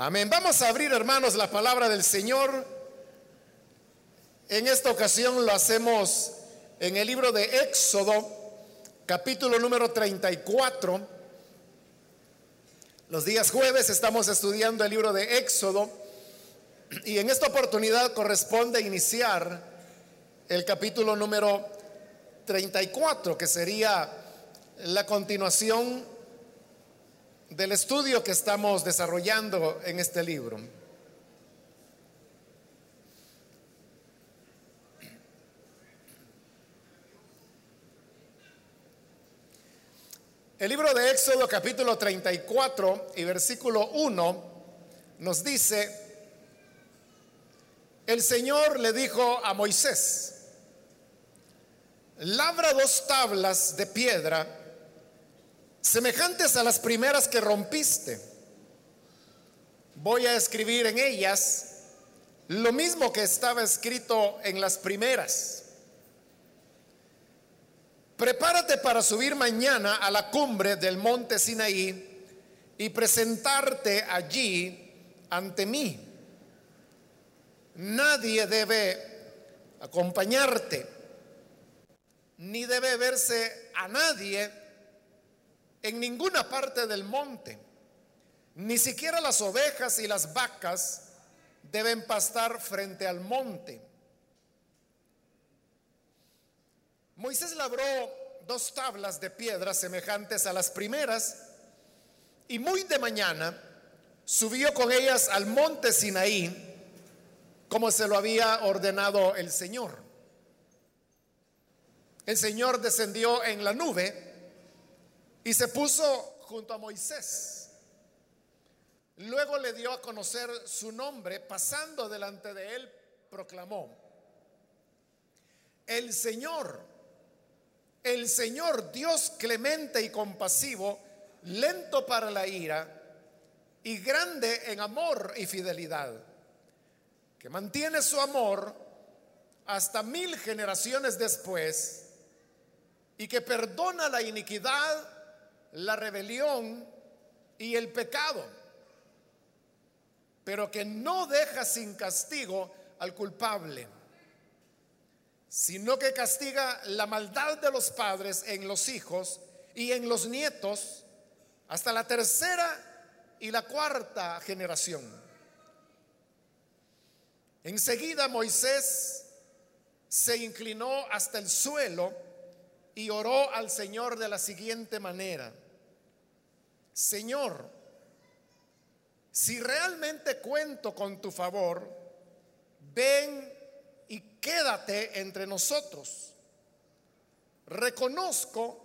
Amén. Vamos a abrir, hermanos, la palabra del Señor. En esta ocasión lo hacemos en el libro de Éxodo, capítulo número 34. Los días jueves estamos estudiando el libro de Éxodo y en esta oportunidad corresponde iniciar el capítulo número 34, que sería la continuación del estudio que estamos desarrollando en este libro. El libro de Éxodo capítulo 34 y versículo 1 nos dice, el Señor le dijo a Moisés, labra dos tablas de piedra semejantes a las primeras que rompiste. Voy a escribir en ellas lo mismo que estaba escrito en las primeras. Prepárate para subir mañana a la cumbre del monte Sinaí y presentarte allí ante mí. Nadie debe acompañarte, ni debe verse a nadie en ninguna parte del monte. Ni siquiera las ovejas y las vacas deben pastar frente al monte. Moisés labró dos tablas de piedra semejantes a las primeras y muy de mañana subió con ellas al monte Sinaí como se lo había ordenado el Señor. El Señor descendió en la nube y se puso junto a Moisés. Luego le dio a conocer su nombre, pasando delante de él, proclamó, el Señor, el Señor Dios clemente y compasivo, lento para la ira y grande en amor y fidelidad, que mantiene su amor hasta mil generaciones después y que perdona la iniquidad la rebelión y el pecado, pero que no deja sin castigo al culpable, sino que castiga la maldad de los padres en los hijos y en los nietos hasta la tercera y la cuarta generación. Enseguida Moisés se inclinó hasta el suelo, y oró al Señor de la siguiente manera, Señor, si realmente cuento con tu favor, ven y quédate entre nosotros. Reconozco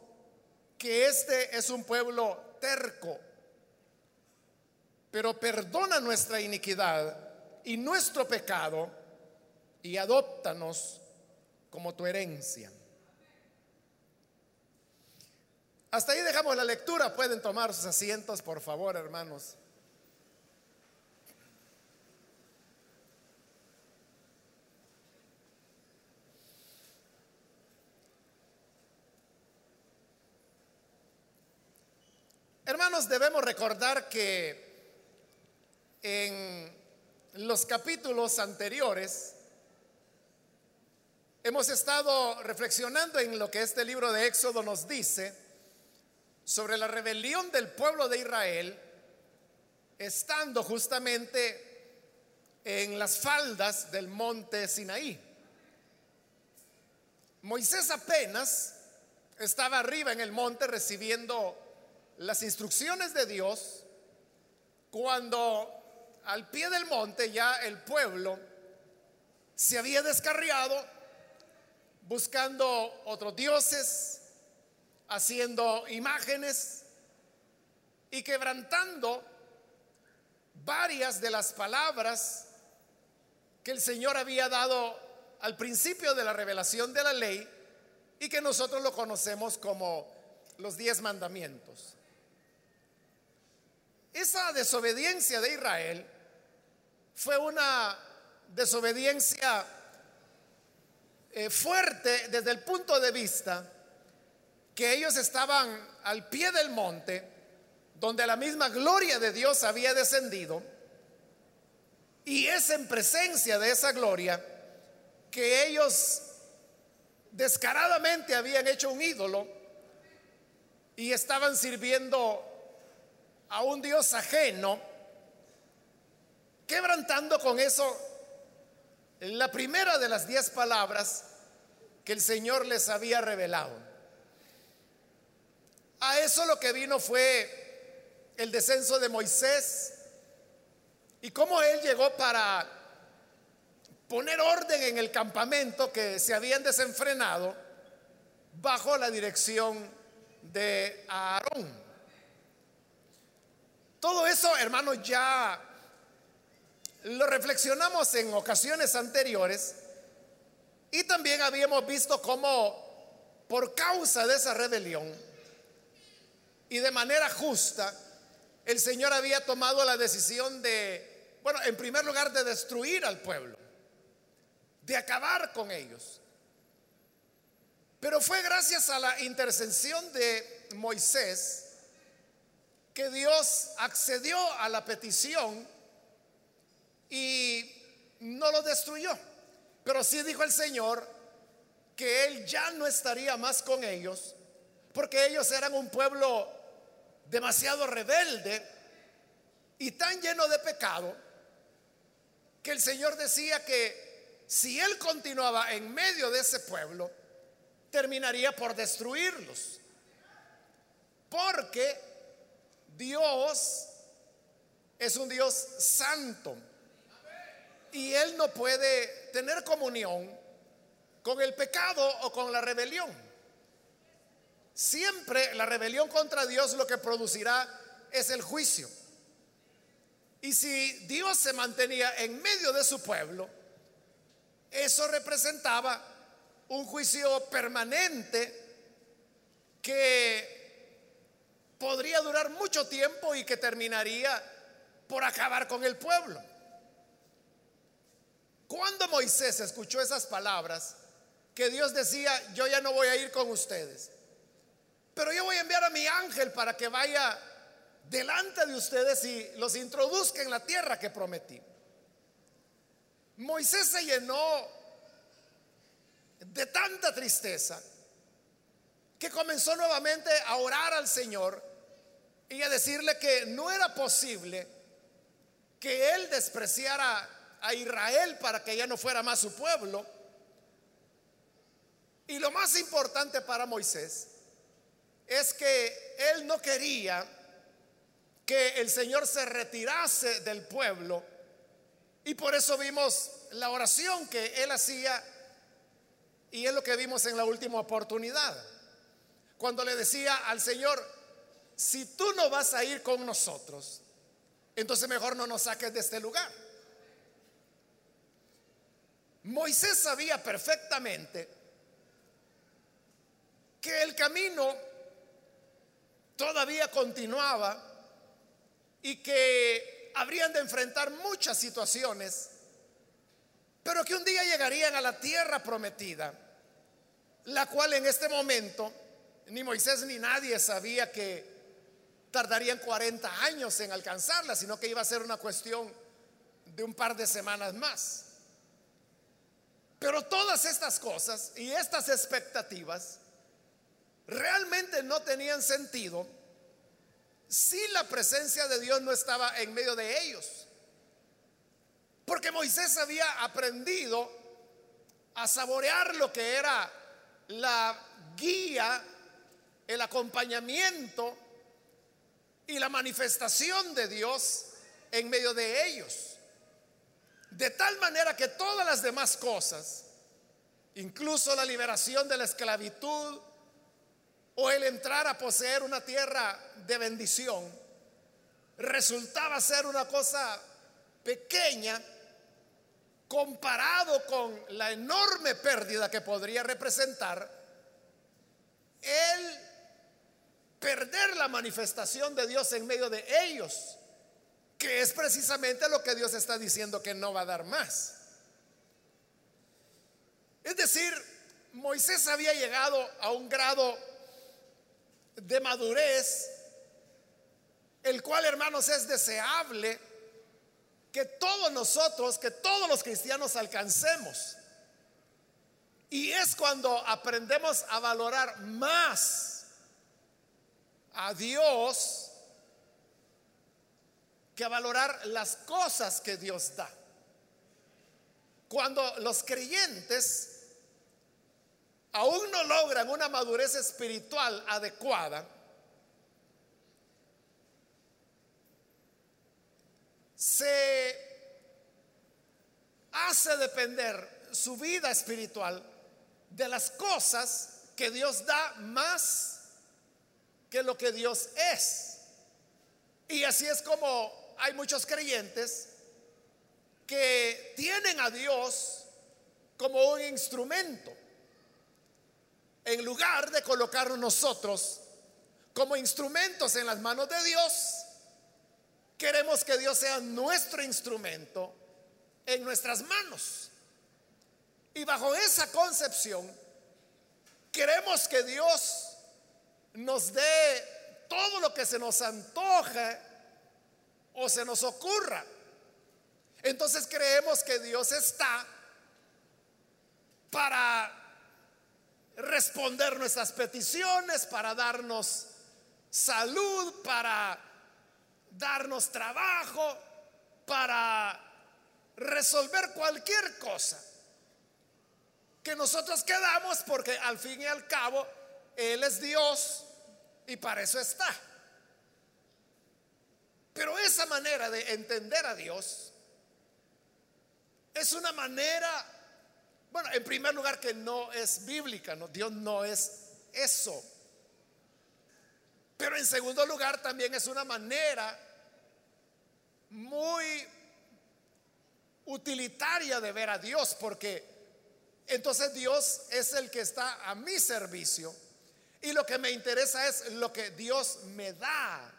que este es un pueblo terco, pero perdona nuestra iniquidad y nuestro pecado y adóptanos como tu herencia. Hasta ahí dejamos la lectura. Pueden tomar sus asientos, por favor, hermanos. Hermanos, debemos recordar que en los capítulos anteriores hemos estado reflexionando en lo que este libro de Éxodo nos dice sobre la rebelión del pueblo de Israel, estando justamente en las faldas del monte Sinaí. Moisés apenas estaba arriba en el monte recibiendo las instrucciones de Dios cuando al pie del monte ya el pueblo se había descarriado buscando otros dioses, haciendo imágenes y quebrantando varias de las palabras que el Señor había dado al principio de la revelación de la ley y que nosotros lo conocemos como los diez mandamientos. Esa desobediencia de Israel fue una desobediencia eh, fuerte desde el punto de vista que ellos estaban al pie del monte, donde la misma gloria de Dios había descendido, Y es en presencia de esa gloria que ellos descaradamente habían hecho un ídolo y estaban sirviendo a un Dios ajeno, quebrantando con eso la primera de las diez palabras que el Señor les había revelado. A eso lo que vino fue el descenso de Moisés y cómo él llegó para poner orden en el campamento que se habían desenfrenado bajo la dirección de Aarón. Todo eso, hermanos, ya lo reflexionamos en ocasiones anteriores y también habíamos visto cómo por causa de esa rebelión y de manera justa, el Señor había tomado la decisión de, bueno, en primer lugar, de destruir al pueblo, de acabar con ellos. Pero fue gracias a la intercesión de Moisés que Dios accedió a la petición y no lo destruyó. Pero sí dijo el Señor que Él ya no estaría más con ellos, porque ellos eran un pueblo demasiado rebelde y tan lleno de pecado, que el Señor decía que si Él continuaba en medio de ese pueblo, terminaría por destruirlos. Porque Dios es un Dios santo y Él no puede tener comunión con el pecado o con la rebelión. Siempre la rebelión contra Dios lo que producirá es el juicio. Y si Dios se mantenía en medio de su pueblo, eso representaba un juicio permanente que podría durar mucho tiempo y que terminaría por acabar con el pueblo. Cuando Moisés escuchó esas palabras, que Dios decía, yo ya no voy a ir con ustedes, pero yo voy a enviar a mi ángel para que vaya delante de ustedes y los introduzca en la tierra que prometí. Moisés se llenó de tanta tristeza que comenzó nuevamente a orar al Señor y a decirle que no era posible que él despreciara a Israel para que ya no fuera más su pueblo. Y lo más importante para Moisés es que él no quería que el Señor se retirase del pueblo. Y por eso vimos la oración que él hacía y es lo que vimos en la última oportunidad. Cuando le decía al Señor, si tú no vas a ir con nosotros, entonces mejor no nos saques de este lugar. Moisés sabía perfectamente que el camino todavía continuaba y que habrían de enfrentar muchas situaciones, pero que un día llegarían a la tierra prometida, la cual en este momento ni Moisés ni nadie sabía que tardarían 40 años en alcanzarla, sino que iba a ser una cuestión de un par de semanas más. Pero todas estas cosas y estas expectativas realmente no tenían sentido si la presencia de Dios no estaba en medio de ellos. Porque Moisés había aprendido a saborear lo que era la guía, el acompañamiento y la manifestación de Dios en medio de ellos. De tal manera que todas las demás cosas, incluso la liberación de la esclavitud o el entrar a poseer una tierra de bendición, resultaba ser una cosa pequeña comparado con la enorme pérdida que podría representar el perder la manifestación de Dios en medio de ellos que es precisamente lo que Dios está diciendo que no va a dar más. Es decir, Moisés había llegado a un grado de madurez, el cual, hermanos, es deseable que todos nosotros, que todos los cristianos alcancemos. Y es cuando aprendemos a valorar más a Dios que a valorar las cosas que Dios da. Cuando los creyentes aún no logran una madurez espiritual adecuada, se hace depender su vida espiritual de las cosas que Dios da más que lo que Dios es. Y así es como hay muchos creyentes que tienen a Dios como un instrumento. En lugar de colocarnos nosotros como instrumentos en las manos de Dios, Queremos que Dios sea nuestro instrumento en nuestras manos. Y bajo esa concepción, queremos que Dios nos dé todo lo que se nos antoje o se nos ocurra. Entonces creemos que Dios está para responder nuestras peticiones, para darnos salud, para darnos trabajo, para resolver cualquier cosa que nosotros quedamos porque al fin y al cabo Él es Dios y para eso está. Pero esa manera de entender a Dios es una manera, bueno, en primer lugar que no es bíblica, ¿no? Dios no es eso. Pero en segundo lugar también es una manera muy utilitaria de ver a Dios, porque entonces Dios es el que está a mi servicio y lo que me interesa es lo que Dios me da.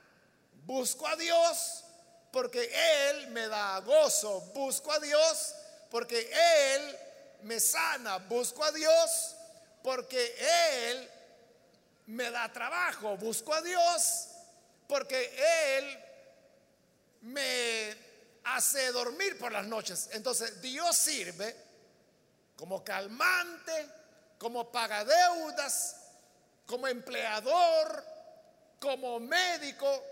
Busco a Dios porque Él me da gozo, busco a Dios porque Él me sana, busco a Dios porque Él me da trabajo, busco a Dios porque Él me hace dormir por las noches. Entonces Dios sirve como calmante, como pagadeudas, como empleador, como médico.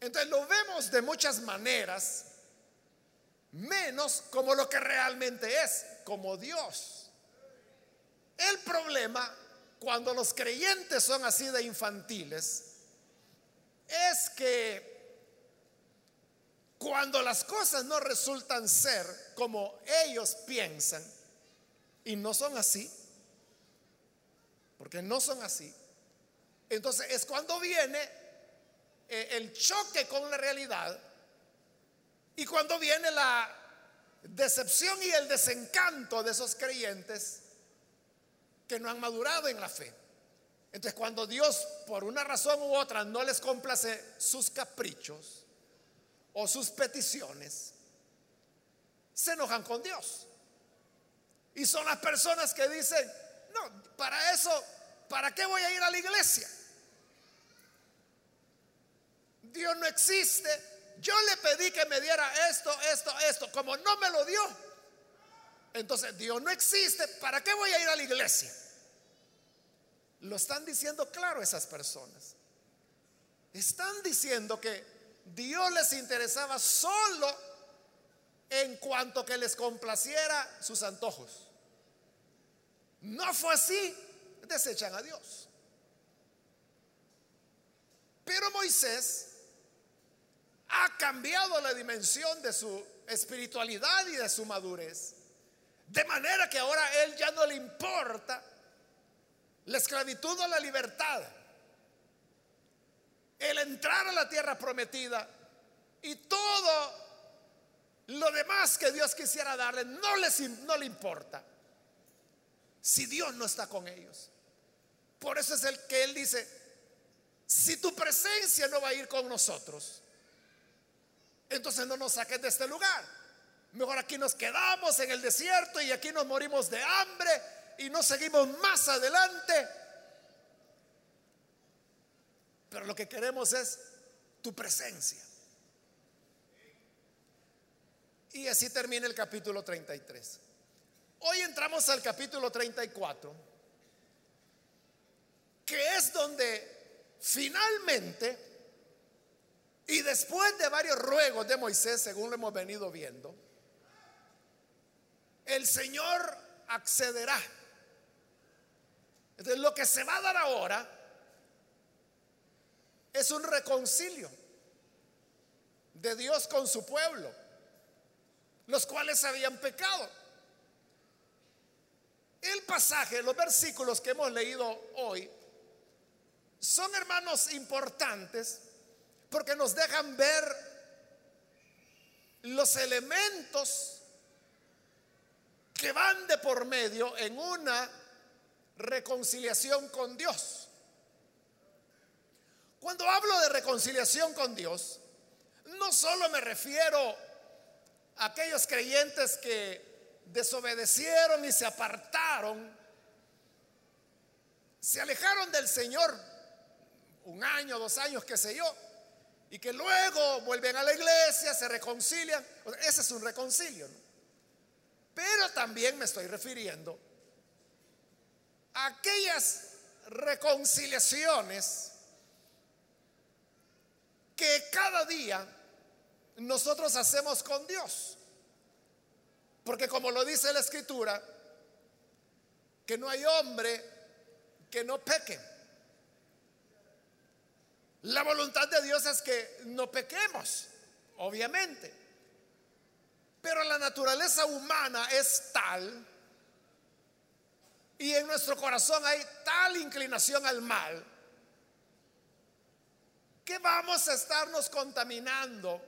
Entonces lo vemos de muchas maneras, menos como lo que realmente es, como Dios. El problema cuando los creyentes son así de infantiles es que cuando las cosas no resultan ser como ellos piensan y no son así, porque no son así, entonces es cuando viene eh, el choque con la realidad y cuando viene la decepción y el desencanto de esos creyentes que no han madurado en la fe. Entonces cuando Dios por una razón u otra no les complace sus caprichos o sus peticiones, se enojan con Dios. Y son las personas que dicen, no, para eso, ¿para qué voy a ir a la iglesia? Dios no existe. Yo le pedí que me diera esto, esto, esto. Como no me lo dio, entonces Dios no existe. ¿Para qué voy a ir a la iglesia? Lo están diciendo claro esas personas. Están diciendo que Dios les interesaba solo en cuanto que les complaciera sus antojos. No fue así, desechan a Dios. Pero Moisés ha cambiado la dimensión de su espiritualidad y de su madurez. De manera que ahora él ya no le importa la esclavitud o la libertad, el entrar a la tierra prometida y todo lo demás que Dios quisiera darle, no, les, no le importa si Dios no está con ellos. Por eso es el que Él dice, si tu presencia no va a ir con nosotros, entonces no nos saques de este lugar. Mejor aquí nos quedamos en el desierto y aquí nos morimos de hambre y no seguimos más adelante. Pero lo que queremos es tu presencia. Y así termina el capítulo 33. Hoy entramos al capítulo 34, que es donde finalmente, y después de varios ruegos de Moisés, según lo hemos venido viendo, el Señor accederá. Lo que se va a dar ahora es un reconcilio de Dios con su pueblo, los cuales habían pecado. El pasaje, los versículos que hemos leído hoy, son hermanos importantes porque nos dejan ver los elementos que van de por medio en una reconciliación con Dios. Cuando hablo de reconciliación con Dios, no solo me refiero a aquellos creyentes que desobedecieron y se apartaron, se alejaron del Señor un año, dos años, qué sé yo, y que luego vuelven a la iglesia, se reconcilian. Ese es un reconcilio. Pero también me estoy refiriendo a aquellas reconciliaciones que cada día nosotros hacemos con Dios. Porque como lo dice la escritura, que no hay hombre que no peque. La voluntad de Dios es que no pequemos, obviamente. Pero la naturaleza humana es tal y en nuestro corazón hay tal inclinación al mal que vamos a estarnos contaminando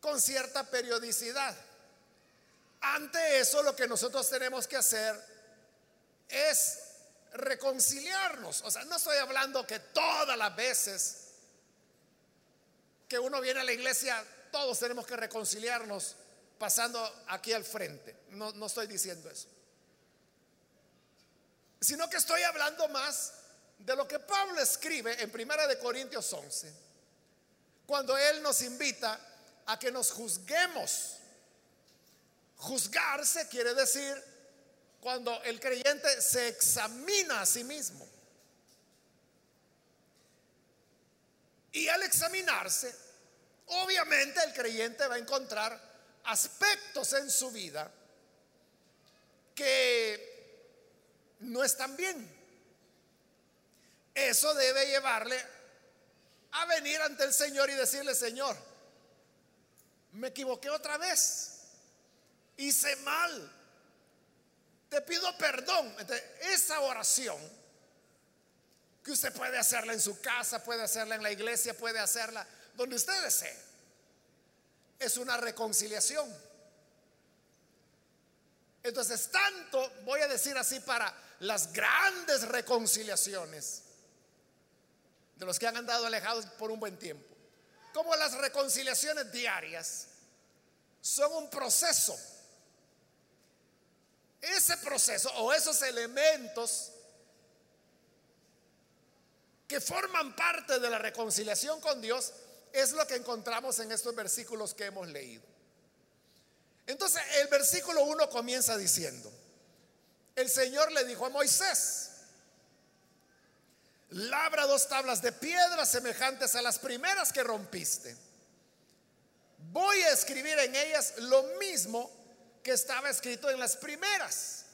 con cierta periodicidad. Ante eso lo que nosotros tenemos que hacer es reconciliarnos. O sea, no estoy hablando que todas las veces que uno viene a la iglesia, todos tenemos que reconciliarnos pasando aquí al frente. No, no estoy diciendo eso. Sino que estoy hablando más de lo que Pablo escribe en Primera de Corintios 11, cuando él nos invita a que nos juzguemos. Juzgarse quiere decir cuando el creyente se examina a sí mismo. Y al examinarse, obviamente el creyente va a encontrar aspectos en su vida que no están bien. Eso debe llevarle a venir ante el Señor y decirle, Señor, me equivoqué otra vez, hice mal, te pido perdón. esa oración que usted puede hacerla en su casa, puede hacerla en la iglesia, puede hacerla donde usted desee, es una reconciliación. Entonces, tanto, voy a decir así, para las grandes reconciliaciones de los que han andado alejados por un buen tiempo, como las reconciliaciones diarias, son un proceso ese proceso o esos elementos que forman parte de la reconciliación con Dios es lo que encontramos en estos versículos que hemos leído. Entonces el versículo 1 comienza diciendo, el Señor le dijo a Moisés, labra dos tablas de piedra semejantes a las primeras que rompiste. Voy a escribir en ellas lo mismo que estaba escrito en las primeras.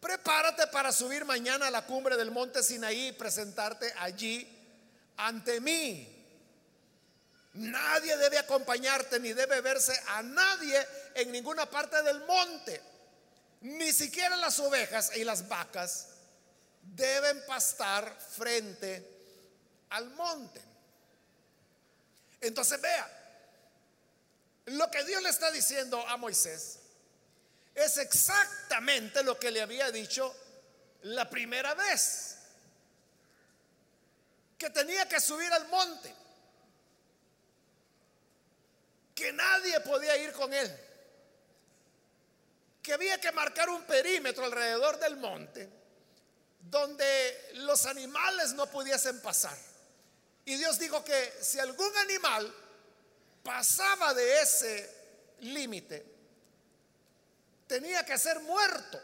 Prepárate para subir mañana a la cumbre del monte Sinaí y presentarte allí ante mí. Nadie debe acompañarte ni debe verse a nadie en ninguna parte del monte. Ni siquiera las ovejas y las vacas deben pastar frente al monte. Entonces vea, lo que Dios le está diciendo a Moisés es exactamente lo que le había dicho la primera vez. Que tenía que subir al monte. Que nadie podía ir con él. Que había que marcar un perímetro alrededor del monte donde los animales no pudiesen pasar. Y Dios dijo que si algún animal pasaba de ese límite, tenía que ser muerto,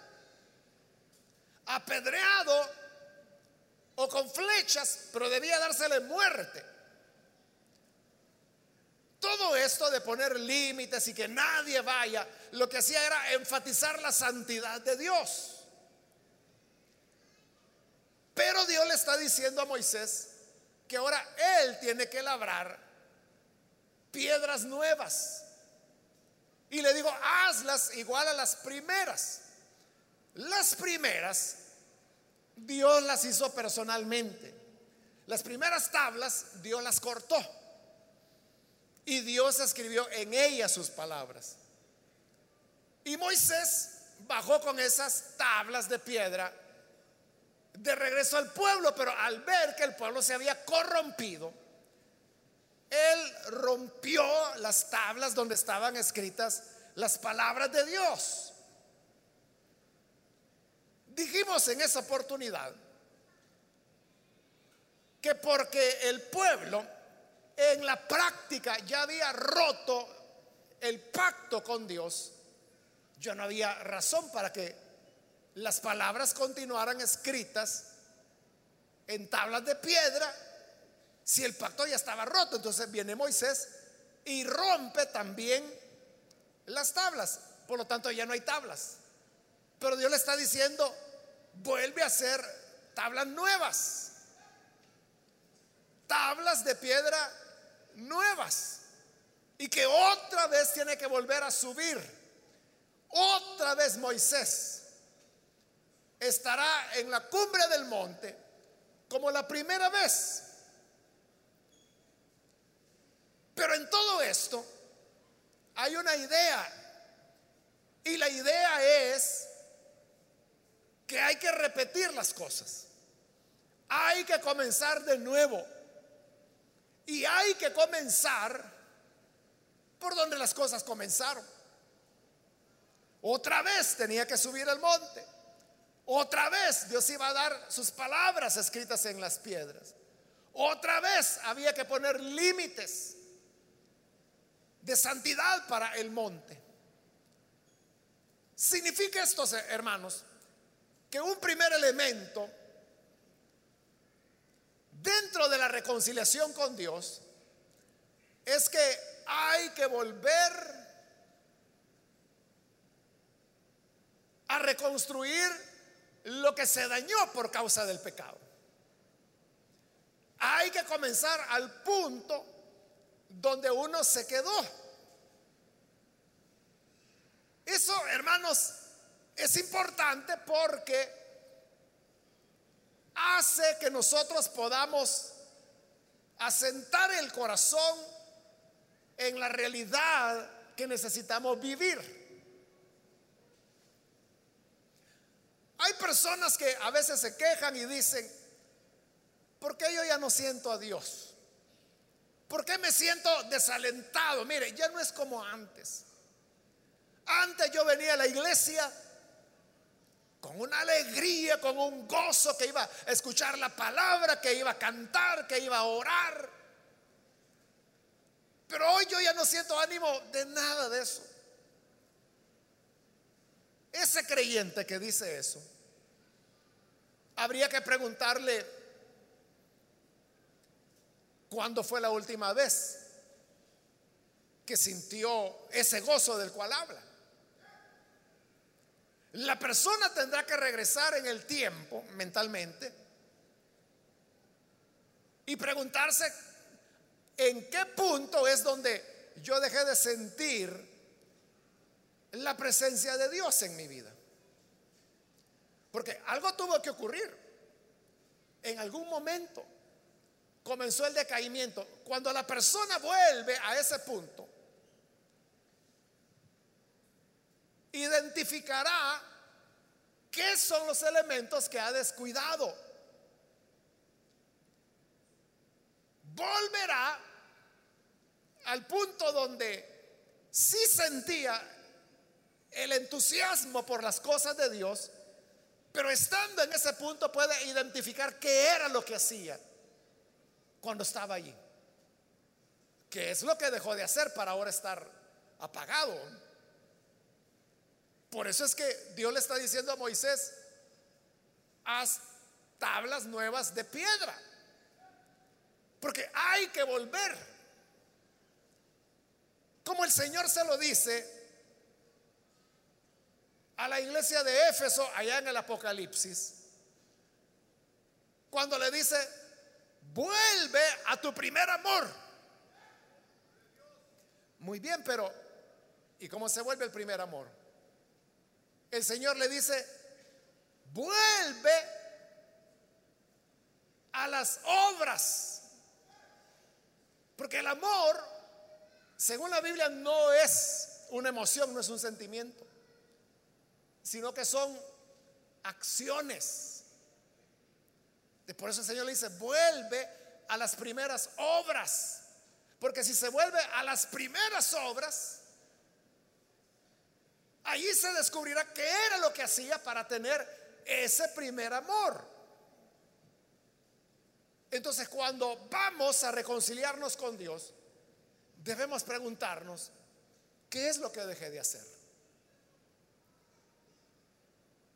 apedreado o con flechas, pero debía dársele muerte. Todo esto de poner límites y que nadie vaya, lo que hacía era enfatizar la santidad de Dios. Pero Dios le está diciendo a Moisés que ahora él tiene que labrar piedras nuevas. Y le digo, hazlas igual a las primeras. Las primeras, Dios las hizo personalmente. Las primeras tablas, Dios las cortó. Y Dios escribió en ellas sus palabras. Y Moisés bajó con esas tablas de piedra de regreso al pueblo, pero al ver que el pueblo se había corrompido, él rompió las tablas donde estaban escritas las palabras de Dios. Dijimos en esa oportunidad que porque el pueblo en la práctica ya había roto el pacto con Dios, ya no había razón para que las palabras continuaran escritas en tablas de piedra si el pacto ya estaba roto. Entonces viene Moisés y rompe también las tablas. Por lo tanto ya no hay tablas. Pero Dios le está diciendo, vuelve a hacer tablas nuevas. Tablas de piedra nuevas. Y que otra vez tiene que volver a subir. Otra vez Moisés estará en la cumbre del monte como la primera vez. Pero en todo esto hay una idea. Y la idea es que hay que repetir las cosas. Hay que comenzar de nuevo. Y hay que comenzar por donde las cosas comenzaron. Otra vez tenía que subir al monte. Otra vez Dios iba a dar sus palabras escritas en las piedras. Otra vez había que poner límites de santidad para el monte. Significa esto, hermanos, que un primer elemento dentro de la reconciliación con Dios es que hay que volver a reconstruir lo que se dañó por causa del pecado. Hay que comenzar al punto donde uno se quedó. Eso, hermanos, es importante porque hace que nosotros podamos asentar el corazón en la realidad que necesitamos vivir. Hay personas que a veces se quejan y dicen, ¿por qué yo ya no siento a Dios? ¿Por qué me siento desalentado? Mire, ya no es como antes. Antes yo venía a la iglesia con una alegría, con un gozo que iba a escuchar la palabra, que iba a cantar, que iba a orar. Pero hoy yo ya no siento ánimo de nada de eso. Ese creyente que dice eso, habría que preguntarle cuándo fue la última vez que sintió ese gozo del cual habla. La persona tendrá que regresar en el tiempo mentalmente y preguntarse en qué punto es donde yo dejé de sentir la presencia de Dios en mi vida. Porque algo tuvo que ocurrir. En algún momento comenzó el decaimiento. Cuando la persona vuelve a ese punto, identificará qué son los elementos que ha descuidado. Volverá al punto donde sí sentía el entusiasmo por las cosas de Dios, pero estando en ese punto puede identificar qué era lo que hacía cuando estaba allí. que es lo que dejó de hacer para ahora estar apagado. Por eso es que Dios le está diciendo a Moisés, haz tablas nuevas de piedra. Porque hay que volver. Como el Señor se lo dice a la iglesia de Éfeso allá en el Apocalipsis, cuando le dice, vuelve a tu primer amor. Muy bien, pero ¿y cómo se vuelve el primer amor? El Señor le dice, vuelve a las obras. Porque el amor, según la Biblia, no es una emoción, no es un sentimiento, sino que son acciones. Por eso el Señor le dice, vuelve a las primeras obras. Porque si se vuelve a las primeras obras, allí se descubrirá qué era lo que hacía para tener ese primer amor. Entonces cuando vamos a reconciliarnos con Dios, debemos preguntarnos, ¿qué es lo que dejé de hacer?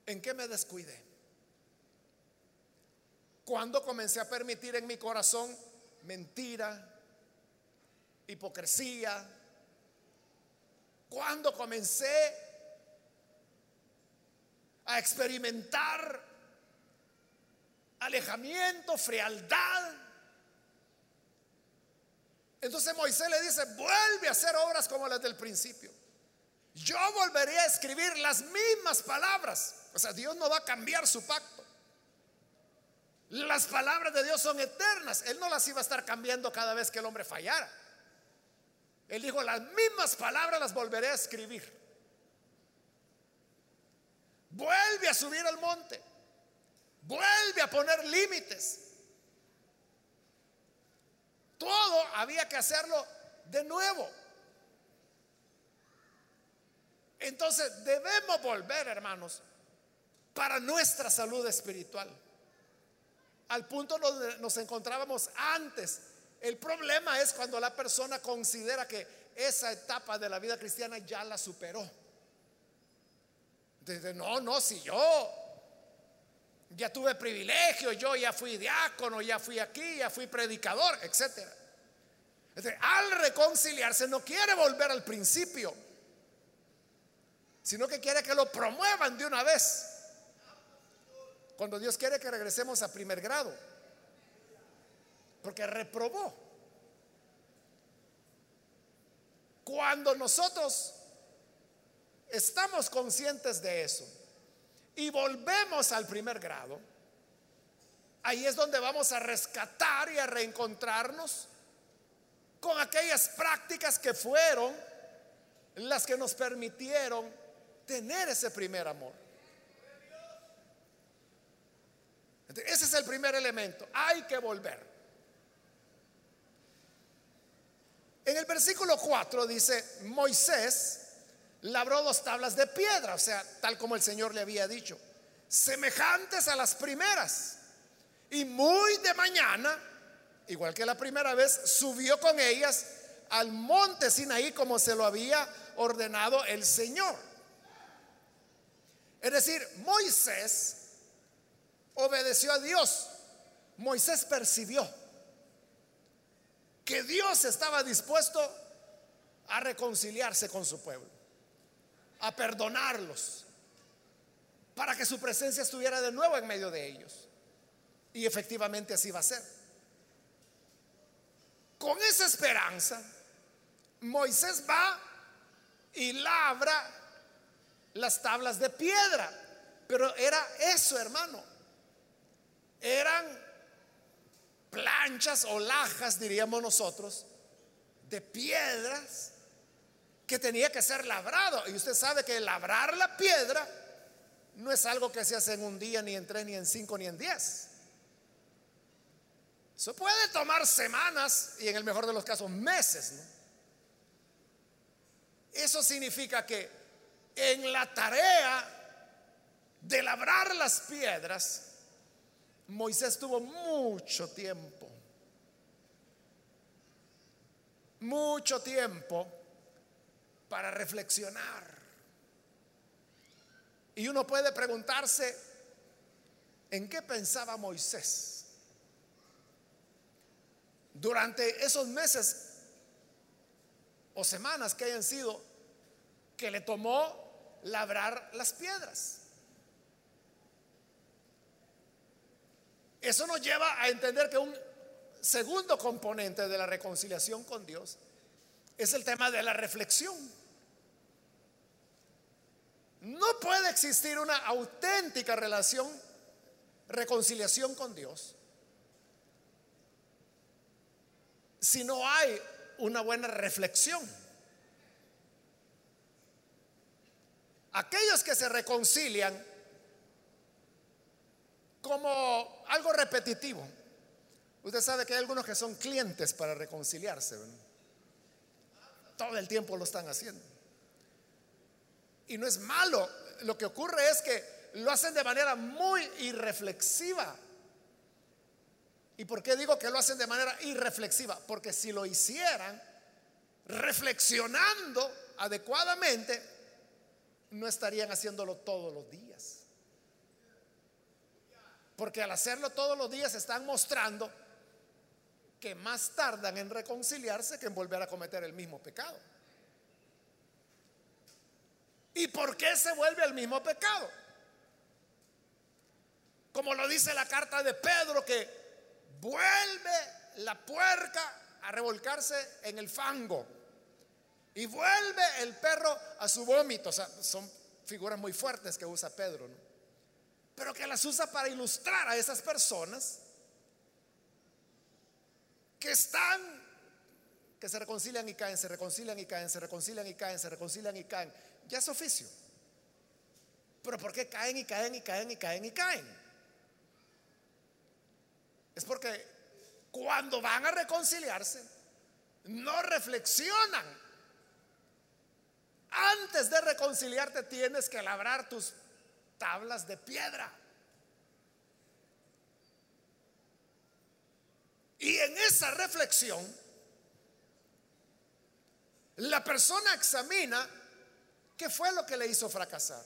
¿En qué me descuidé? Cuando comencé a permitir en mi corazón mentira, hipocresía, cuando comencé a experimentar alejamiento, frialdad. Entonces Moisés le dice, vuelve a hacer obras como las del principio. Yo volveré a escribir las mismas palabras. O sea, Dios no va a cambiar su pacto. Las palabras de Dios son eternas. Él no las iba a estar cambiando cada vez que el hombre fallara. Él dijo, las mismas palabras las volveré a escribir. Vuelve a subir al monte. Vuelve a poner límites. Todo había que hacerlo de nuevo. Entonces debemos volver, hermanos, para nuestra salud espiritual. Al punto donde nos encontrábamos antes. El problema es cuando la persona considera que esa etapa de la vida cristiana ya la superó. Dice, no, no, si yo ya tuve privilegio, yo ya fui diácono, ya fui aquí, ya fui predicador, etc. al reconciliarse no quiere volver al principio, sino que quiere que lo promuevan de una vez. Cuando Dios quiere que regresemos a primer grado, porque reprobó. Cuando nosotros estamos conscientes de eso, y volvemos al primer grado, ahí es donde vamos a rescatar y a reencontrarnos con aquellas prácticas que fueron las que nos permitieron tener ese primer amor. Ese es el primer elemento. Hay que volver. En el versículo 4 dice, Moisés labró dos tablas de piedra, o sea, tal como el Señor le había dicho, semejantes a las primeras. Y muy de mañana, igual que la primera vez, subió con ellas al monte Sinaí como se lo había ordenado el Señor. Es decir, Moisés obedeció a Dios. Moisés percibió que Dios estaba dispuesto a reconciliarse con su pueblo a perdonarlos, para que su presencia estuviera de nuevo en medio de ellos. Y efectivamente así va a ser. Con esa esperanza, Moisés va y labra las tablas de piedra. Pero era eso, hermano. Eran planchas o lajas, diríamos nosotros, de piedras que tenía que ser labrado. Y usted sabe que labrar la piedra no es algo que se hace en un día, ni en tres, ni en cinco, ni en diez. Eso puede tomar semanas y en el mejor de los casos meses. Eso significa que en la tarea de labrar las piedras, Moisés tuvo mucho tiempo. mucho tiempo para reflexionar. Y uno puede preguntarse, ¿en qué pensaba Moisés? Durante esos meses o semanas que hayan sido que le tomó labrar las piedras. Eso nos lleva a entender que un segundo componente de la reconciliación con Dios es el tema de la reflexión. No puede existir una auténtica relación, reconciliación con Dios, si no hay una buena reflexión. Aquellos que se reconcilian como algo repetitivo. Usted sabe que hay algunos que son clientes para reconciliarse. Todo el tiempo lo están haciendo. Y no es malo. Lo que ocurre es que lo hacen de manera muy irreflexiva. ¿Y por qué digo que lo hacen de manera irreflexiva? Porque si lo hicieran reflexionando adecuadamente, no estarían haciéndolo todos los días. Porque al hacerlo todos los días están mostrando que más tardan en reconciliarse que en volver a cometer el mismo pecado. ¿Y por qué se vuelve el mismo pecado? Como lo dice la carta de Pedro, que vuelve la puerca a revolcarse en el fango y vuelve el perro a su vómito. O sea, son figuras muy fuertes que usa Pedro. ¿no? Pero que las usa para ilustrar a esas personas que están, que se reconcilian y caen, se reconcilian y caen, se reconcilian y caen, se reconcilian y caen. Ya es oficio. Pero ¿por qué caen y caen y caen y caen y caen? Es porque cuando van a reconciliarse, no reflexionan. Antes de reconciliarte tienes que labrar tus tablas de piedra. Y en esa reflexión, la persona examina qué fue lo que le hizo fracasar,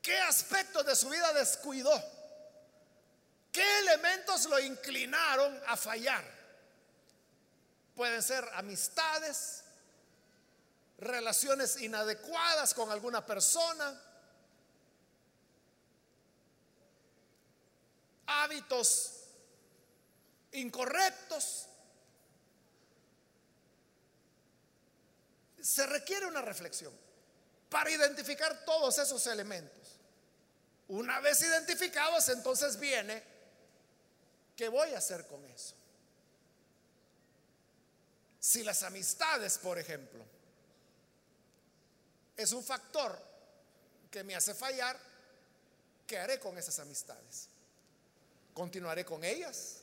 qué aspectos de su vida descuidó, qué elementos lo inclinaron a fallar. Pueden ser amistades, relaciones inadecuadas con alguna persona, hábitos incorrectos. Se requiere una reflexión para identificar todos esos elementos. Una vez identificados, entonces viene, ¿qué voy a hacer con eso? Si las amistades, por ejemplo, es un factor que me hace fallar, ¿qué haré con esas amistades? ¿Continuaré con ellas?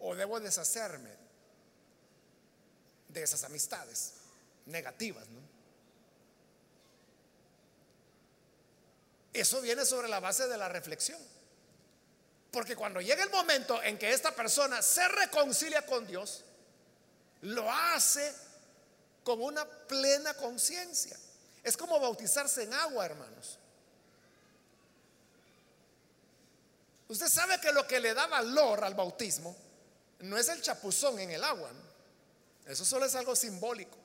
¿O debo deshacerme de esas amistades negativas? Eso viene sobre la base de la reflexión. Porque cuando llega el momento en que esta persona se reconcilia con Dios, lo hace con una plena conciencia. Es como bautizarse en agua, hermanos. Usted sabe que lo que le da valor al bautismo no es el chapuzón en el agua. Eso solo es algo simbólico.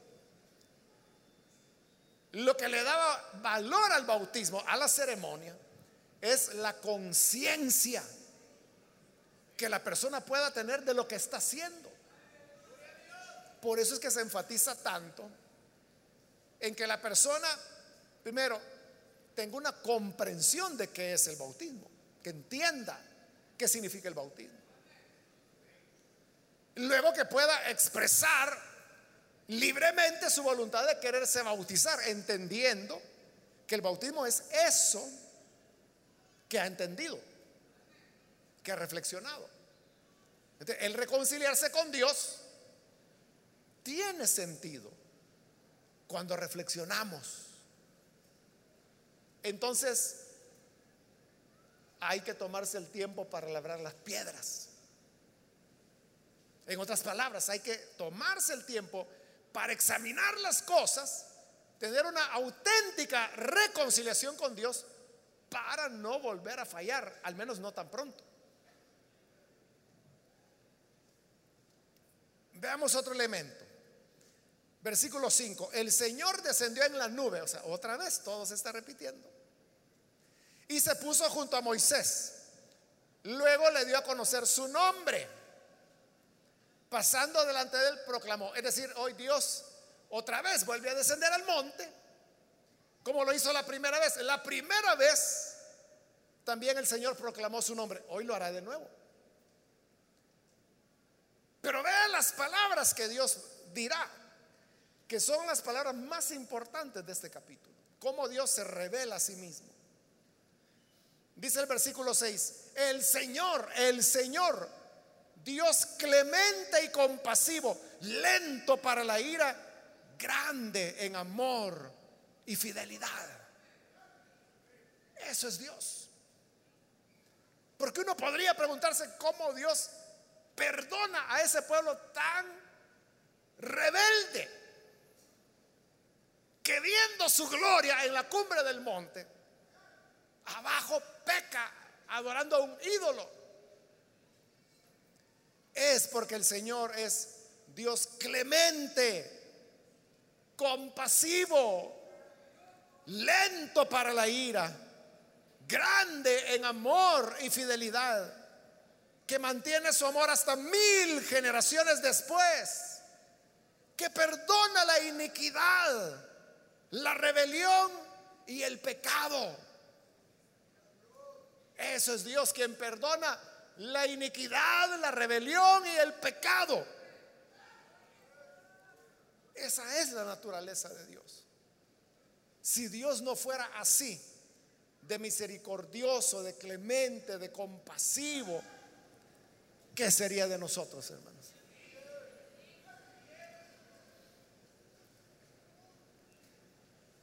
Lo que le daba valor al bautismo, a la ceremonia, es la conciencia que la persona pueda tener de lo que está haciendo. Por eso es que se enfatiza tanto en que la persona, primero, tenga una comprensión de qué es el bautismo que entienda qué significa el bautismo. Luego que pueda expresar libremente su voluntad de quererse bautizar, entendiendo que el bautismo es eso que ha entendido, que ha reflexionado. el reconciliarse con Dios tiene sentido cuando reflexionamos. Entonces, hay que tomarse el tiempo para labrar las piedras. En otras palabras, hay que tomarse el tiempo para examinar las cosas, tener una auténtica reconciliación con Dios para no volver a fallar, al menos no tan pronto. Veamos otro elemento. Versículo 5. El Señor descendió en la nube, o sea, otra vez todo se está repitiendo. Y se puso junto a Moisés. Luego le dio a conocer su nombre. Pasando delante de él proclamó. Es decir, hoy Dios otra vez vuelve a descender al monte, como lo hizo la primera vez. La primera vez también el Señor proclamó su nombre. Hoy lo hará de nuevo. Pero vean las palabras que Dios dirá, que son las palabras más importantes de este capítulo. Cómo Dios se revela a sí mismo. Dice el versículo 6, el Señor, el Señor, Dios clemente y compasivo, lento para la ira, grande en amor y fidelidad. Eso es Dios. Porque uno podría preguntarse cómo Dios perdona a ese pueblo tan rebelde que viendo su gloria en la cumbre del monte, abajo peca adorando a un ídolo. Es porque el Señor es Dios clemente, compasivo, lento para la ira, grande en amor y fidelidad que mantiene su amor hasta mil generaciones después, que perdona la iniquidad, la rebelión y el pecado. Eso es Dios quien perdona la iniquidad, la rebelión y el pecado. Esa es la naturaleza de Dios. Si Dios no fuera así, de misericordioso, de clemente, de compasivo, ¿qué sería de nosotros, hermanos?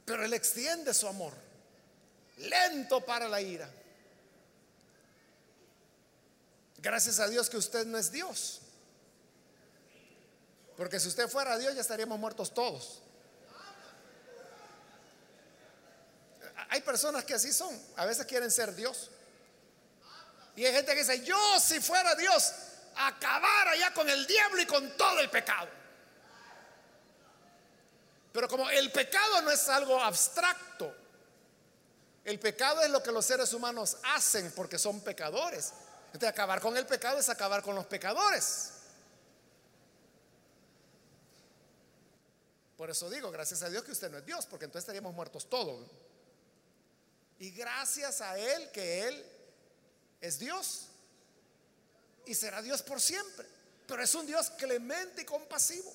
Pero Él extiende su amor, lento para la ira. Gracias a Dios que usted no es Dios. Porque si usted fuera Dios ya estaríamos muertos todos. Hay personas que así son. A veces quieren ser Dios. Y hay gente que dice, yo si fuera Dios, acabara ya con el diablo y con todo el pecado. Pero como el pecado no es algo abstracto, el pecado es lo que los seres humanos hacen porque son pecadores. Entonces acabar con el pecado es acabar con los pecadores. Por eso digo, gracias a Dios que usted no es Dios, porque entonces estaríamos muertos todos. Y gracias a Él que Él es Dios y será Dios por siempre. Pero es un Dios clemente y compasivo.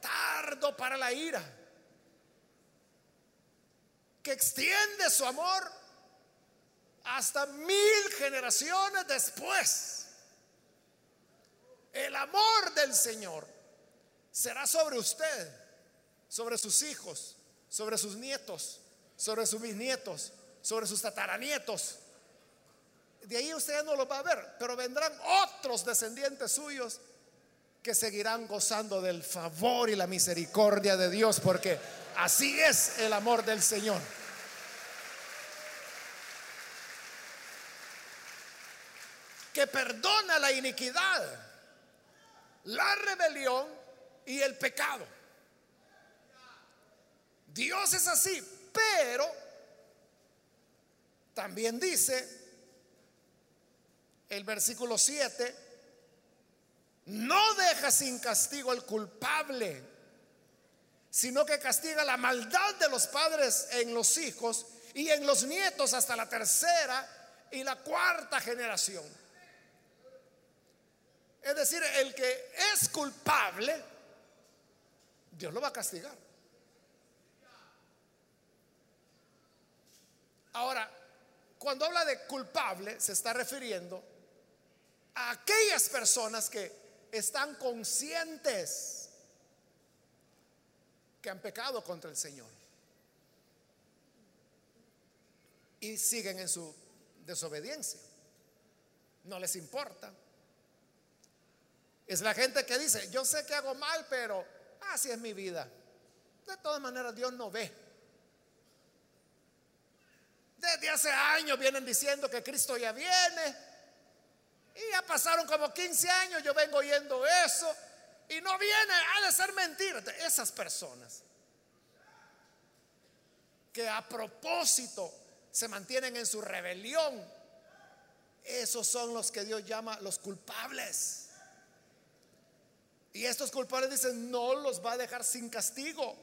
Tardo para la ira. Que extiende su amor hasta mil generaciones después. El amor del Señor será sobre usted, sobre sus hijos, sobre sus nietos, sobre sus bisnietos, sobre sus tataranietos de ahí usted no lo va a ver, pero vendrán otros descendientes suyos que seguirán gozando del favor y la misericordia de Dios, porque así es el amor del Señor. Que perdona la iniquidad, la rebelión y el pecado. Dios es así, pero también dice el versículo 7, no deja sin castigo al culpable, sino que castiga la maldad de los padres en los hijos y en los nietos hasta la tercera y la cuarta generación. Es decir, el que es culpable, Dios lo va a castigar. Ahora, cuando habla de culpable, se está refiriendo aquellas personas que están conscientes que han pecado contra el Señor y siguen en su desobediencia. No les importa. Es la gente que dice, yo sé que hago mal, pero así es mi vida. De todas maneras, Dios no ve. Desde hace años vienen diciendo que Cristo ya viene. Y ya pasaron como 15 años, yo vengo oyendo eso. Y no viene, ha de ser mentira. Esas personas que a propósito se mantienen en su rebelión, esos son los que Dios llama los culpables. Y estos culpables dicen, no los va a dejar sin castigo.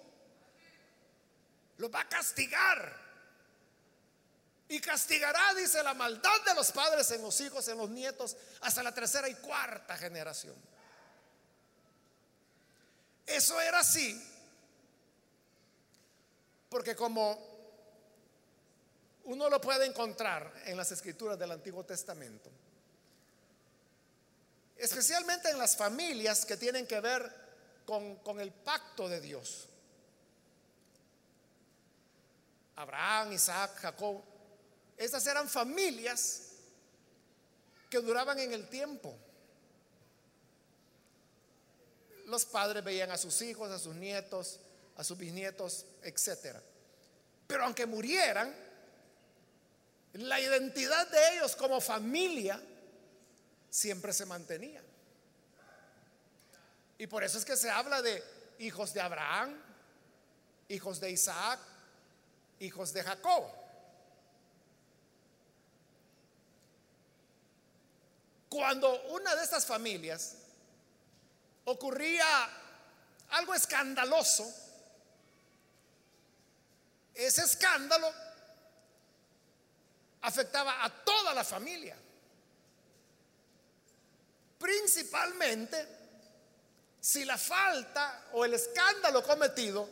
Los va a castigar. Y castigará, dice, la maldad de los padres en los hijos, en los nietos, hasta la tercera y cuarta generación. Eso era así, porque como uno lo puede encontrar en las escrituras del Antiguo Testamento, especialmente en las familias que tienen que ver con, con el pacto de Dios. Abraham, Isaac, Jacob, esas eran familias que duraban en el tiempo. Los padres veían a sus hijos, a sus nietos, a sus bisnietos, etc. Pero aunque murieran, la identidad de ellos como familia siempre se mantenía. Y por eso es que se habla de hijos de Abraham, hijos de Isaac, hijos de Jacob. Cuando una de estas familias ocurría algo escandaloso, ese escándalo afectaba a toda la familia. Principalmente si la falta o el escándalo cometido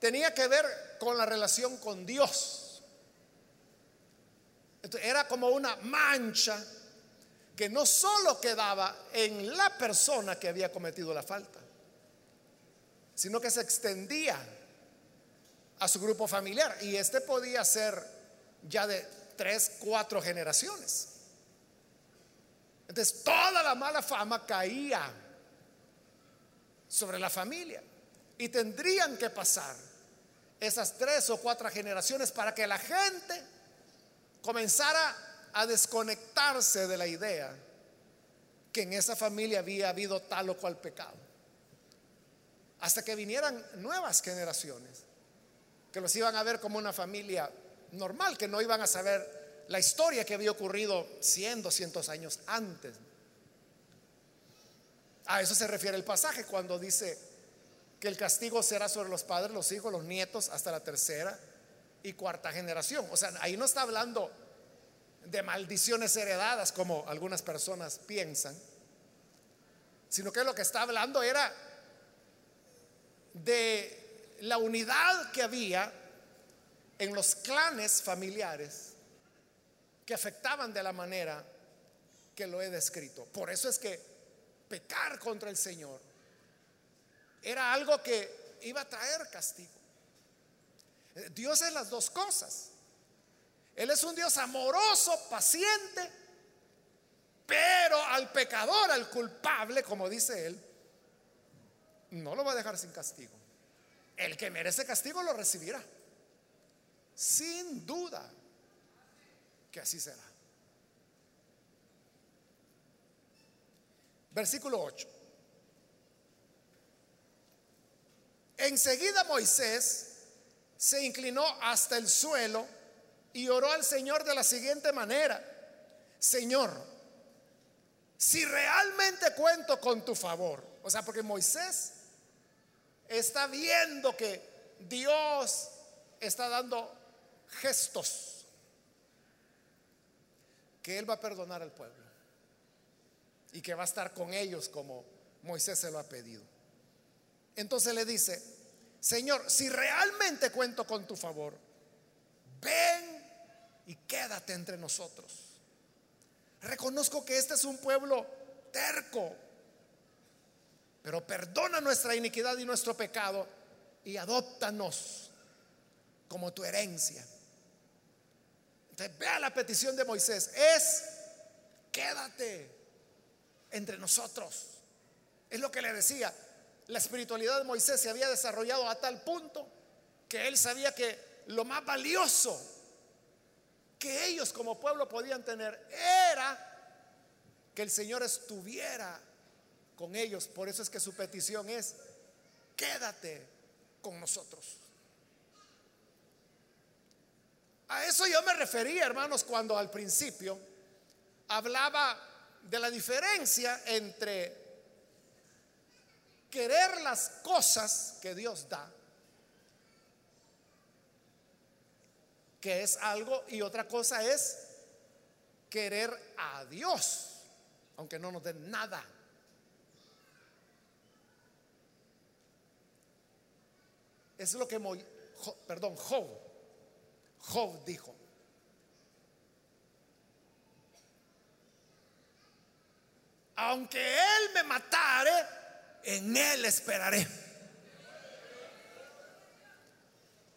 tenía que ver con la relación con Dios. era como una mancha que no solo quedaba en la persona que había cometido la falta, sino que se extendía a su grupo familiar. Y este podía ser ya de tres, cuatro generaciones. Entonces toda la mala fama caía sobre la familia. Y tendrían que pasar esas tres o cuatro generaciones para que la gente comenzara a desconectarse de la idea que en esa familia había habido tal o cual pecado. Hasta que vinieran nuevas generaciones que los iban a ver como una familia normal, que no iban a saber la historia que había ocurrido 100, 200 años antes. A eso se refiere el pasaje cuando dice que el castigo será sobre los padres, los hijos, los nietos, hasta la tercera y cuarta generación. O sea, ahí no está hablando de maldiciones heredadas como algunas personas piensan, sino que lo que está hablando era de la unidad que había en los clanes familiares que afectaban de la manera que lo he descrito. Por eso es que pecar contra el Señor era algo que iba a traer castigo. Dios es las dos cosas. Él es un Dios amoroso, paciente, pero al pecador, al culpable, como dice él, no lo va a dejar sin castigo. El que merece castigo lo recibirá. Sin duda que así será. Versículo 8. Enseguida Moisés se inclinó hasta el suelo y oró al Señor de la siguiente manera, Señor, si realmente cuento con tu favor, o sea, porque Moisés está viendo que Dios está dando gestos, que Él va a perdonar al pueblo y que va a estar con ellos como Moisés se lo ha pedido. Entonces le dice, Señor, si realmente cuento con tu favor, ven y quédate entre nosotros. Reconozco que este es un pueblo terco, pero perdona nuestra iniquidad y nuestro pecado y adóptanos como tu herencia. Entonces, vea la petición de Moisés, es quédate entre nosotros. Es lo que le decía. La espiritualidad de Moisés se había desarrollado a tal punto que él sabía que lo más valioso que ellos como pueblo podían tener era que el Señor estuviera con ellos. Por eso es que su petición es, quédate con nosotros. A eso yo me refería, hermanos, cuando al principio hablaba de la diferencia entre querer las cosas que Dios da, que es algo, y otra cosa es querer a Dios, aunque no nos den nada. Es lo que, perdón, Job, Job dijo. Aunque Él me matare, en Él esperaré.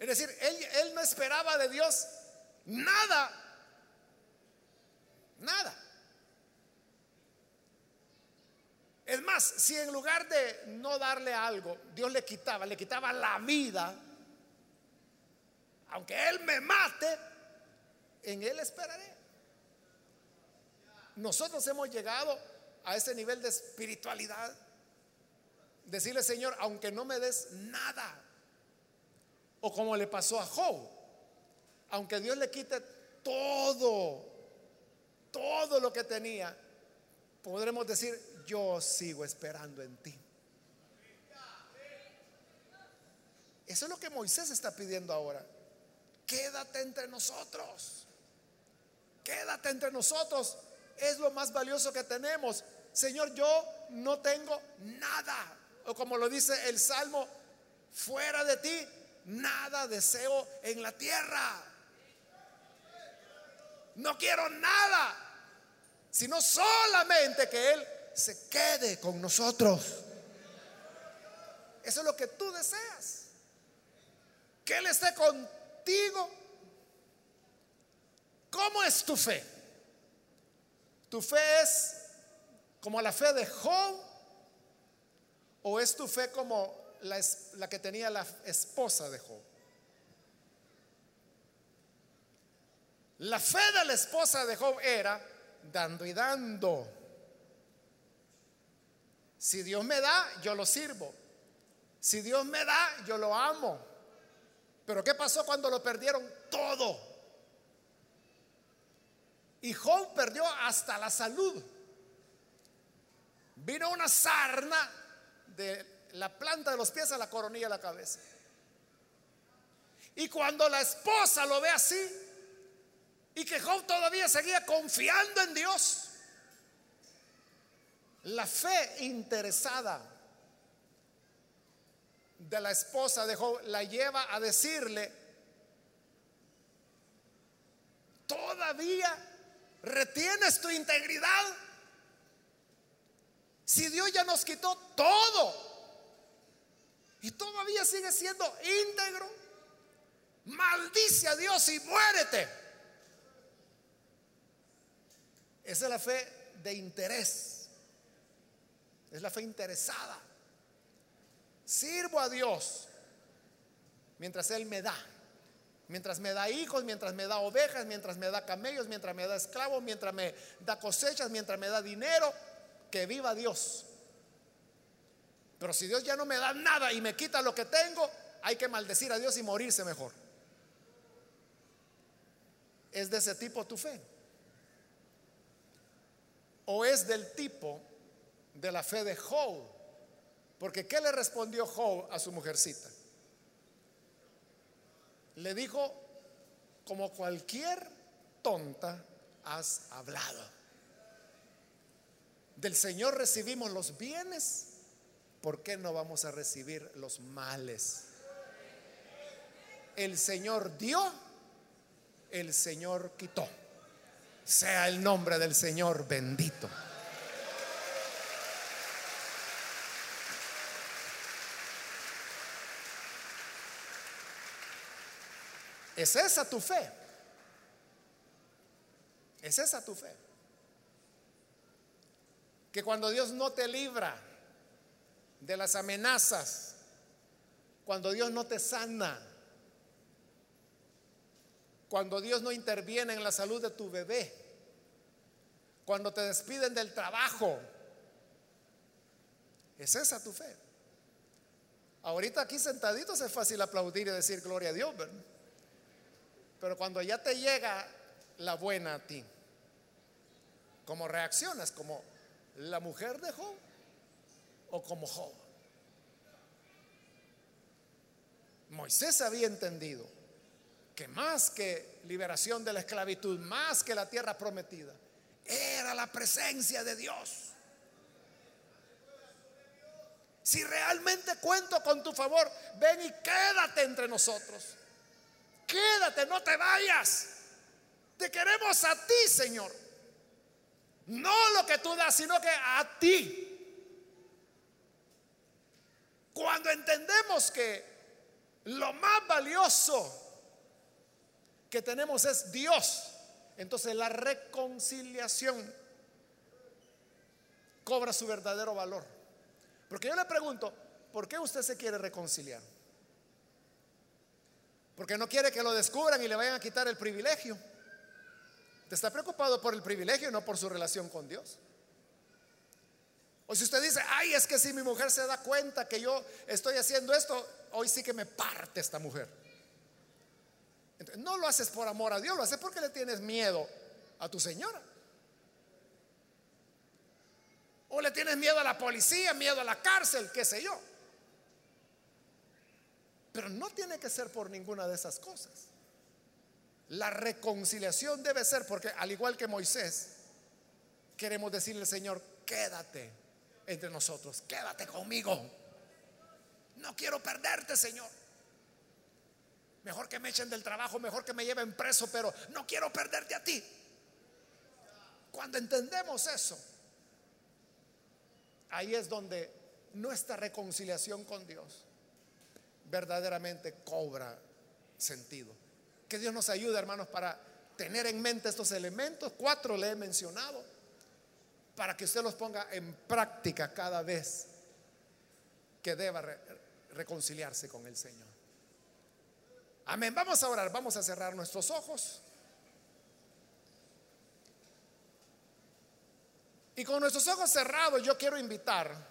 Es decir, él, él no esperaba de Dios nada. Nada. Es más, si en lugar de no darle algo, Dios le quitaba, le quitaba la vida, aunque Él me mate, en Él esperaré. Nosotros hemos llegado a ese nivel de espiritualidad. Decirle, Señor, aunque no me des nada, o como le pasó a Job, aunque Dios le quite todo, todo lo que tenía, podremos decir, yo sigo esperando en ti. Eso es lo que Moisés está pidiendo ahora. Quédate entre nosotros. Quédate entre nosotros. Es lo más valioso que tenemos. Señor, yo no tengo nada. O como lo dice el Salmo, fuera de ti, nada deseo en la tierra. No quiero nada, sino solamente que Él se quede con nosotros. Eso es lo que tú deseas. Que Él esté contigo. ¿Cómo es tu fe? ¿Tu fe es como la fe de Job? ¿O es tu fe como la, la que tenía la esposa de Job? La fe de la esposa de Job era dando y dando. Si Dios me da, yo lo sirvo. Si Dios me da, yo lo amo. Pero ¿qué pasó cuando lo perdieron todo? Y Job perdió hasta la salud. Vino una sarna de la planta de los pies a la coronilla de la cabeza. Y cuando la esposa lo ve así, y que Job todavía seguía confiando en Dios, la fe interesada de la esposa de Job la lleva a decirle, todavía retienes tu integridad. Si Dios ya nos quitó todo y todavía sigue siendo íntegro, maldice a Dios y muérete. Esa es la fe de interés. Es la fe interesada. Sirvo a Dios mientras Él me da. Mientras me da hijos, mientras me da ovejas, mientras me da camellos, mientras me da esclavos, mientras me da cosechas, mientras me da dinero, que viva Dios. Pero si Dios ya no me da nada y me quita lo que tengo, hay que maldecir a Dios y morirse mejor. ¿Es de ese tipo tu fe? ¿O es del tipo de la fe de Job. Porque ¿qué le respondió Job a su mujercita? Le dijo, como cualquier tonta has hablado. Del Señor recibimos los bienes, ¿por qué no vamos a recibir los males? El Señor dio, el Señor quitó. Sea el nombre del Señor bendito. ¿Es esa tu fe? ¿Es esa tu fe? Que cuando Dios no te libra de las amenazas, cuando Dios no te sana, cuando Dios no interviene en la salud de tu bebé, cuando te despiden del trabajo. ¿Es esa tu fe? Ahorita aquí sentaditos es fácil aplaudir y decir gloria a Dios, ¿verdad? Pero cuando ya te llega la buena a ti, ¿cómo reaccionas? ¿Como la mujer de Job o como Job? Moisés había entendido que más que liberación de la esclavitud, más que la tierra prometida, era la presencia de Dios. Si realmente cuento con tu favor, ven y quédate entre nosotros. Quédate, no te vayas. Te queremos a ti, Señor. No lo que tú das, sino que a ti. Cuando entendemos que lo más valioso que tenemos es Dios, entonces la reconciliación cobra su verdadero valor. Porque yo le pregunto, ¿por qué usted se quiere reconciliar? Porque no quiere que lo descubran y le vayan a quitar el privilegio. Te está preocupado por el privilegio y no por su relación con Dios. O si usted dice, ay, es que si mi mujer se da cuenta que yo estoy haciendo esto, hoy sí que me parte esta mujer. no lo haces por amor a Dios, lo haces porque le tienes miedo a tu señora. O le tienes miedo a la policía, miedo a la cárcel, qué sé yo. Pero no tiene que ser por ninguna de esas cosas. La reconciliación debe ser porque al igual que Moisés, queremos decirle al Señor, quédate entre nosotros, quédate conmigo. No quiero perderte, Señor. Mejor que me echen del trabajo, mejor que me lleven preso, pero no quiero perderte a ti. Cuando entendemos eso, ahí es donde nuestra reconciliación con Dios verdaderamente cobra sentido. Que Dios nos ayude, hermanos, para tener en mente estos elementos. Cuatro le he mencionado, para que usted los ponga en práctica cada vez que deba reconciliarse con el Señor. Amén. Vamos a orar, vamos a cerrar nuestros ojos. Y con nuestros ojos cerrados yo quiero invitar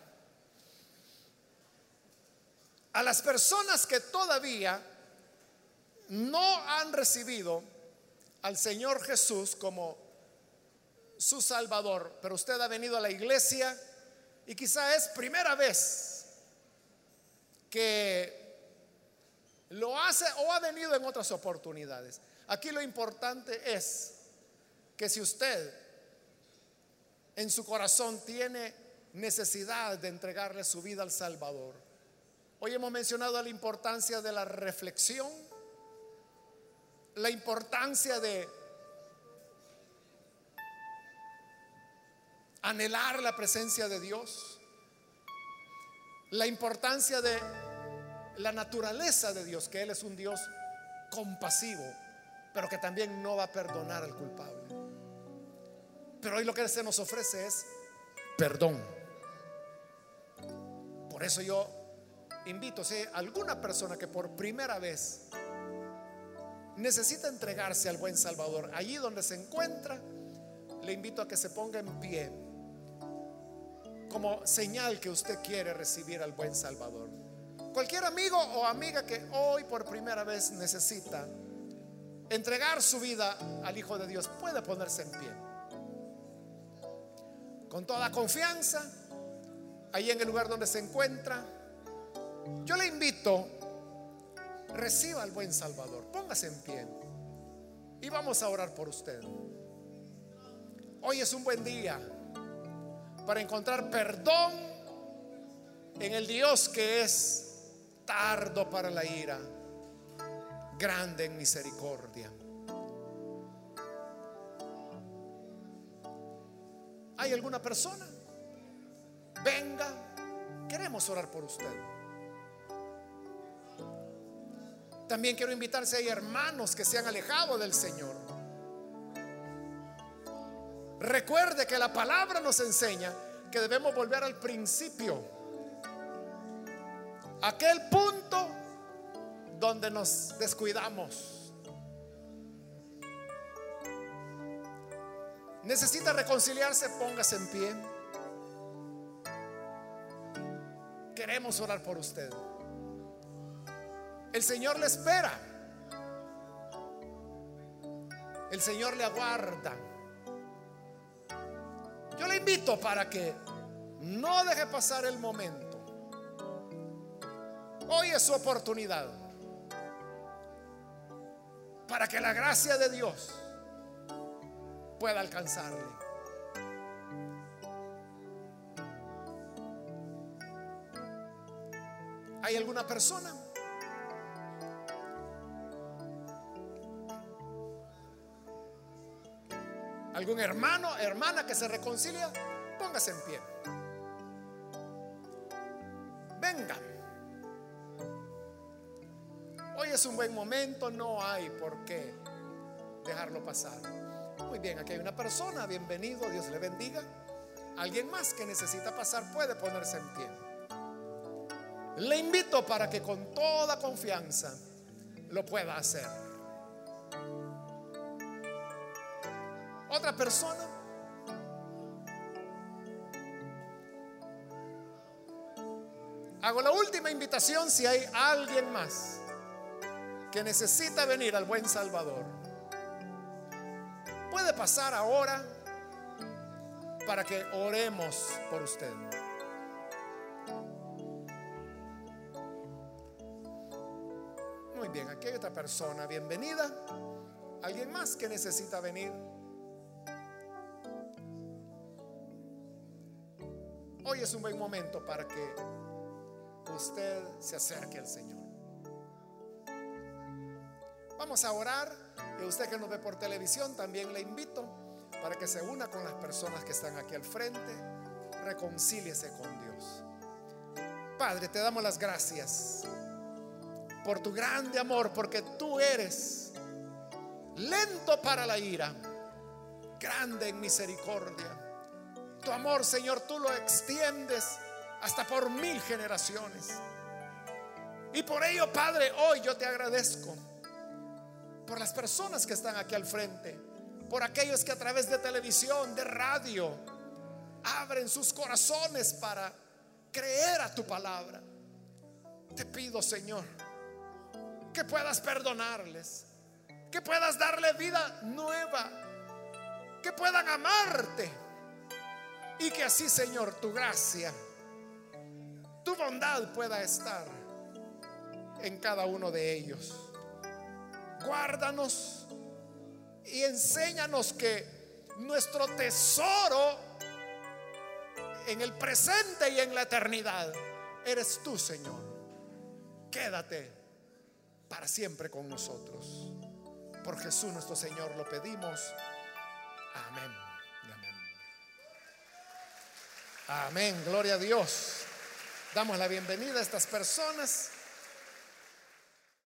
a las personas que todavía no han recibido al Señor Jesús como su Salvador, pero usted ha venido a la iglesia y quizá es primera vez que lo hace o ha venido en otras oportunidades. Aquí lo importante es que si usted en su corazón tiene necesidad de entregarle su vida al Salvador, Hoy hemos mencionado la importancia de la reflexión, la importancia de anhelar la presencia de Dios, la importancia de la naturaleza de Dios, que Él es un Dios compasivo, pero que también no va a perdonar al culpable. Pero hoy lo que se nos ofrece es perdón. Por eso yo invito, si alguna persona que por primera vez necesita entregarse al buen Salvador, allí donde se encuentra, le invito a que se ponga en pie como señal que usted quiere recibir al buen Salvador. Cualquier amigo o amiga que hoy por primera vez necesita entregar su vida al Hijo de Dios puede ponerse en pie. Con toda confianza, ahí en el lugar donde se encuentra, yo le invito, reciba al buen Salvador, póngase en pie y vamos a orar por usted. Hoy es un buen día para encontrar perdón en el Dios que es tardo para la ira, grande en misericordia. ¿Hay alguna persona? Venga, queremos orar por usted. También quiero invitarse a hermanos que se han alejado del Señor. Recuerde que la palabra nos enseña que debemos volver al principio. aquel punto donde nos descuidamos. Necesita reconciliarse, póngase en pie. Queremos orar por usted. El Señor le espera. El Señor le aguarda. Yo le invito para que no deje pasar el momento. Hoy es su oportunidad para que la gracia de Dios pueda alcanzarle. ¿Hay alguna persona? ¿Algún hermano, hermana que se reconcilia? Póngase en pie. Venga. Hoy es un buen momento, no hay por qué dejarlo pasar. Muy bien, aquí hay una persona, bienvenido, Dios le bendiga. Alguien más que necesita pasar puede ponerse en pie. Le invito para que con toda confianza lo pueda hacer. Otra persona. Hago la última invitación si hay alguien más que necesita venir al buen Salvador. Puede pasar ahora para que oremos por usted. Muy bien, aquí hay otra persona. Bienvenida. ¿Alguien más que necesita venir? Es un buen momento para que usted se acerque al Señor. Vamos a orar y usted que nos ve por televisión también le invito para que se una con las personas que están aquí al frente, reconcíliese con Dios. Padre, te damos las gracias por tu grande amor, porque tú eres lento para la ira, grande en misericordia. Tu amor, Señor, tú lo extiendes hasta por mil generaciones. Y por ello, Padre, hoy yo te agradezco por las personas que están aquí al frente, por aquellos que a través de televisión, de radio, abren sus corazones para creer a tu palabra. Te pido, Señor, que puedas perdonarles, que puedas darle vida nueva, que puedan amarte y que así, Señor, tu gracia, tu bondad pueda estar en cada uno de ellos guárdanos y enséñanos que nuestro tesoro en el presente y en la eternidad eres tú, Señor. Quédate para siempre con nosotros. Por Jesús nuestro Señor lo pedimos. Amén. Amén. Gloria a Dios. Damos la bienvenida a estas personas.